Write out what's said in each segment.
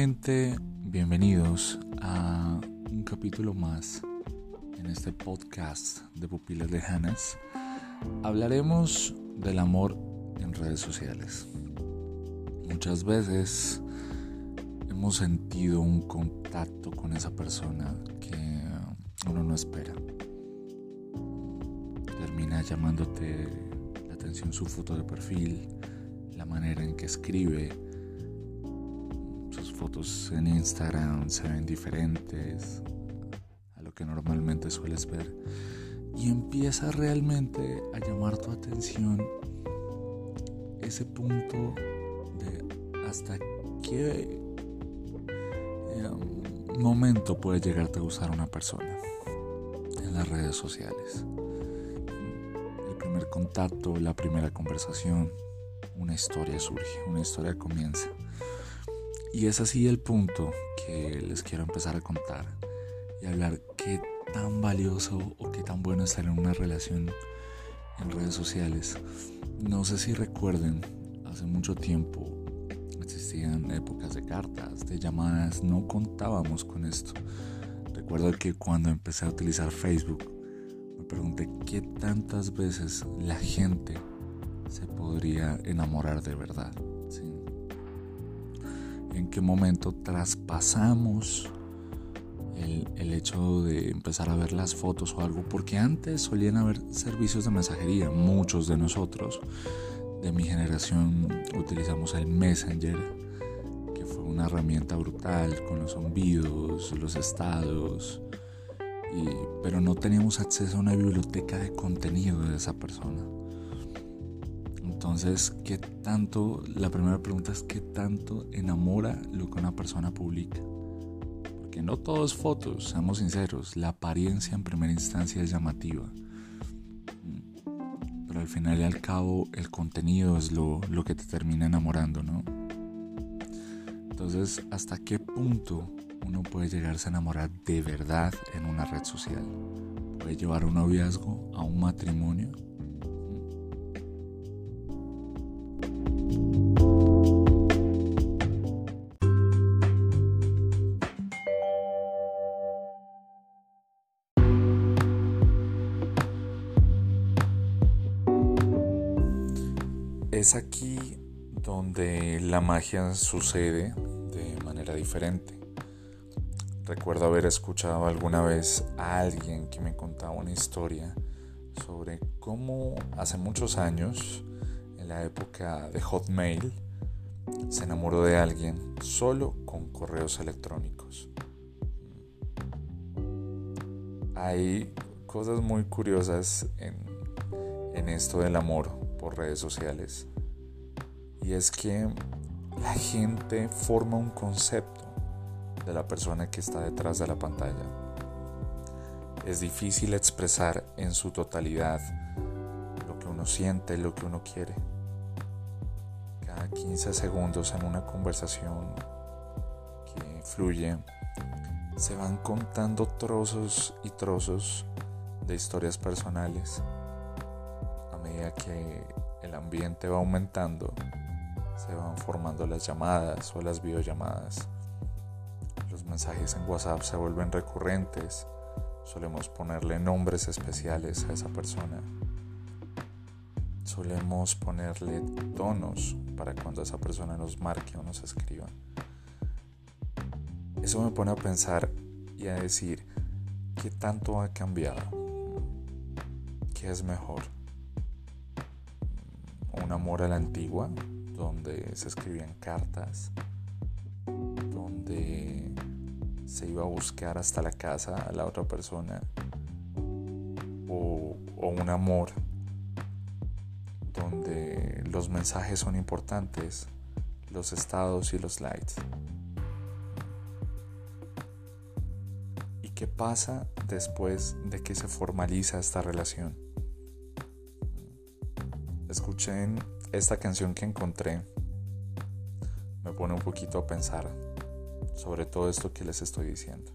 Bienvenidos a un capítulo más en este podcast de Pupilas Lejanas. Hablaremos del amor en redes sociales. Muchas veces hemos sentido un contacto con esa persona que uno no espera. Termina llamándote la atención su foto de perfil, la manera en que escribe, fotos en Instagram se ven diferentes a lo que normalmente sueles ver y empieza realmente a llamar tu atención ese punto de hasta qué eh, momento puede llegarte a gustar una persona en las redes sociales. El primer contacto, la primera conversación, una historia surge, una historia comienza. Y es así el punto que les quiero empezar a contar y hablar qué tan valioso o qué tan bueno estar en una relación en redes sociales. No sé si recuerden, hace mucho tiempo existían épocas de cartas, de llamadas, no contábamos con esto. Recuerdo que cuando empecé a utilizar Facebook, me pregunté qué tantas veces la gente se podría enamorar de verdad en qué momento traspasamos el, hecho de empezar a ver las fotos o algo, porque antes solían haber servicios de mensajería, muchos de nosotros de mi generación utilizamos el Messenger, que fue una herramienta brutal con los zumbidos, los estados, pero no teníamos acceso a una biblioteca de contenido de esa persona. Entonces, ¿qué tanto? La primera pregunta es ¿qué tanto enamora lo que una persona publica? Porque no todo fotos, seamos sinceros, la apariencia en primera instancia es llamativa. Pero al final y al cabo el contenido es lo, lo que te termina enamorando, ¿no? Entonces, ¿hasta qué punto uno puede llegarse a enamorar de verdad en una red social? ¿Puede llevar un noviazgo a un matrimonio? Es aquí donde la magia sucede de manera diferente. Recuerdo haber escuchado alguna vez a alguien que me contaba una historia sobre cómo hace muchos años, en la época de Hotmail, se enamoró de alguien solo con correos electrónicos. Hay cosas muy curiosas en, esto del amor por redes sociales. Y es que la gente forma un concepto de la persona que está detrás de la pantalla. Es difícil expresar en su totalidad lo que uno siente, lo que uno quiere. Cada 15 segundos en una conversación que fluye, se van contando trozos y trozos de historias personales medida que el ambiente va aumentando, se van formando las llamadas o las videollamadas. Los mensajes en WhatsApp se vuelven recurrentes. Solemos ponerle nombres especiales a esa persona. Solemos ponerle tonos para cuando esa persona nos marque o nos escriba. Eso me pone a pensar y a decir, ¿qué tanto ha cambiado? ¿Qué es mejor? un amor a la antigua, donde se escribían cartas, donde se iba a buscar hasta la casa a la otra persona, o, un amor donde los mensajes son importantes, los estados y los likes. ¿Y qué pasa después de que se formaliza esta relación? escuchen esta canción que encontré me pone un poquito a pensar sobre todo esto que les estoy diciendo.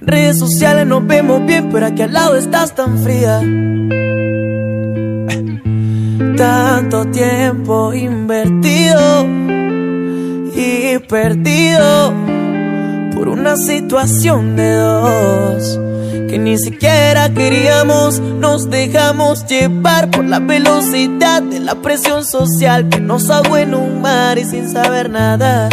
Redes sociales nos vemos bien, pero aquí al lado estás tan fría. Tanto tiempo invertido y perdido por una situación de dos que ni siquiera queríamos. Nos dejamos llevar por la velocidad de la presión social que nos ahogó en un mar y sin saber nada.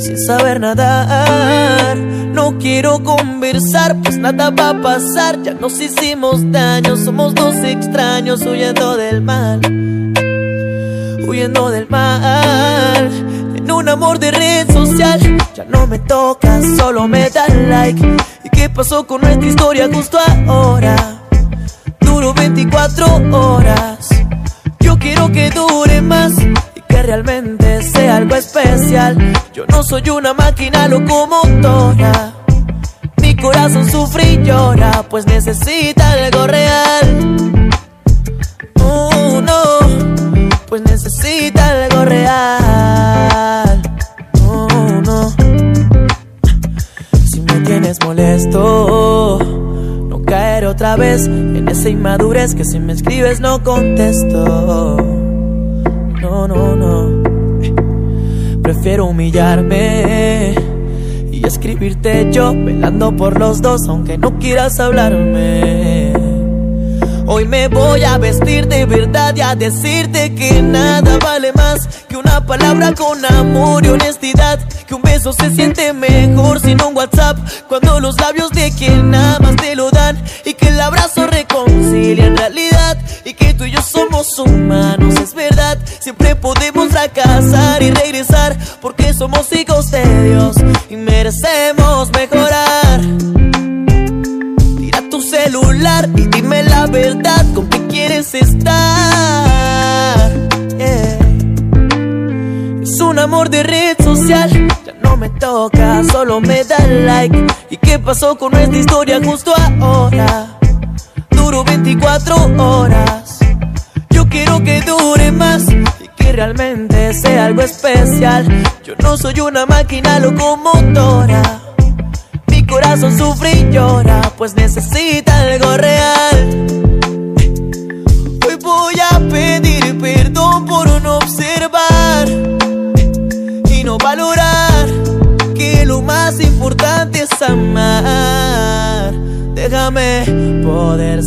Sin saber nadar, no quiero conversar, pues nada va a pasar. Ya nos hicimos daño, somos dos extraños huyendo del mal. Huyendo del mal, en un amor de red social. Ya no me toca, solo me da like. ¿Y qué pasó con nuestra historia justo ahora? Duro 24 horas. Yo quiero que dure más realmente sea algo especial. Yo no soy una máquina locomotora. Mi corazón sufre y llora, pues necesita algo real. Oh, no, pues necesita algo real. Oh, no. Si me tienes molesto, no caer otra vez en esa inmadurez que si me escribes no contesto no, no, no. Prefiero humillarme y escribirte yo, velando por los dos, aunque no quieras hablarme. Hoy me voy a vestir de verdad y a decirte que nada vale más que una palabra con amor y honestidad. Que un beso se siente mejor sin un WhatsApp cuando los labios de quien amas te lo dan. Y regresar porque somos hijos de Dios y merecemos mejorar celular y dime la verdad con qué quieres estar. Es un amor de red social, ya no me toca, solo me da like. ¿Y qué pasó con nuestra historia justo ahora? Duro 24 horas. Yo quiero que dure más realmente sea algo especial. Yo no soy una máquina locomotora corazón sufre y llora, pues necesita algo real.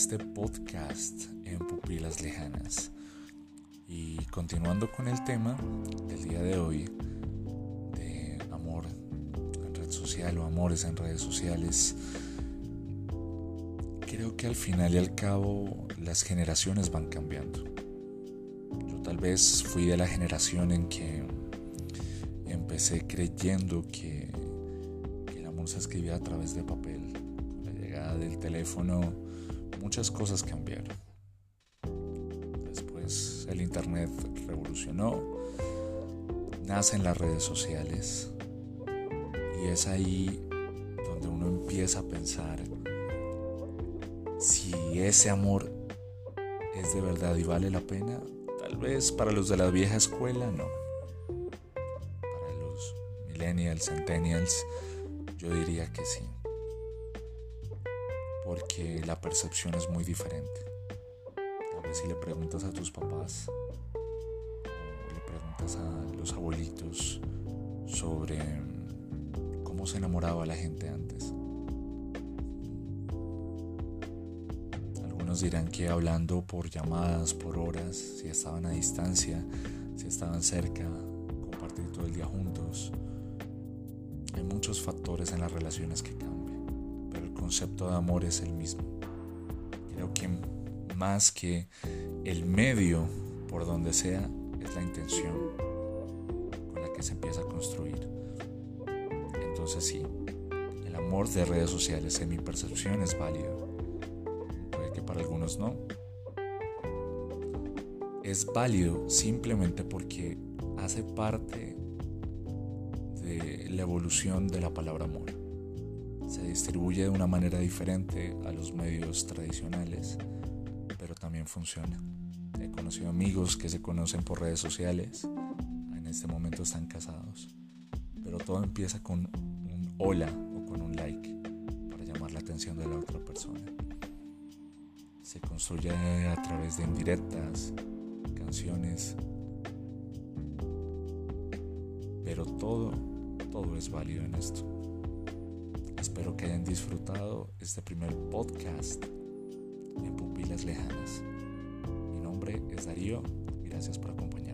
este podcast en Pupilas Lejanas. Y continuando con el tema del día de hoy, de amor en red social o amores en redes sociales, creo que al final y al cabo las generaciones van cambiando. Yo tal vez fui de la generación en que empecé creyendo que, el amor se escribía a través de papel. La llegada del teléfono muchas cosas cambiaron. Después el Internet revolucionó, nacen las redes sociales y es ahí donde uno empieza a pensar si ese amor es de verdad y vale la pena, tal vez para los de la vieja escuela no. Para los millennials, centennials, yo diría que sí. Porque la percepción es muy diferente. Tal vez si le preguntas a tus papás o le preguntas a los abuelitos sobre cómo se enamoraba la gente antes. Algunos dirán que hablando por llamadas, por horas, si estaban a distancia, si estaban cerca, compartir todo el día juntos. Hay muchos factores en las relaciones que cambian, concepto de amor es el mismo. Creo que más que el medio por donde sea, es la intención con la que se empieza a construir. Entonces sí, el amor de redes sociales en mi percepción es válido. Puede que para algunos no. Es válido simplemente porque hace parte de la evolución de la palabra amor. Se distribuye de una manera diferente a los medios tradicionales, pero también funciona. He conocido amigos que se conocen por redes sociales. En este momento están casados. Pero todo empieza con un hola o con un like para llamar la atención de la otra persona. Se construye a través de indirectas, canciones. Pero todo, todo es válido en esto. Espero que hayan disfrutado este primer podcast en Pupilas Lejanas nombre es Darío. Gracias por acompañarme.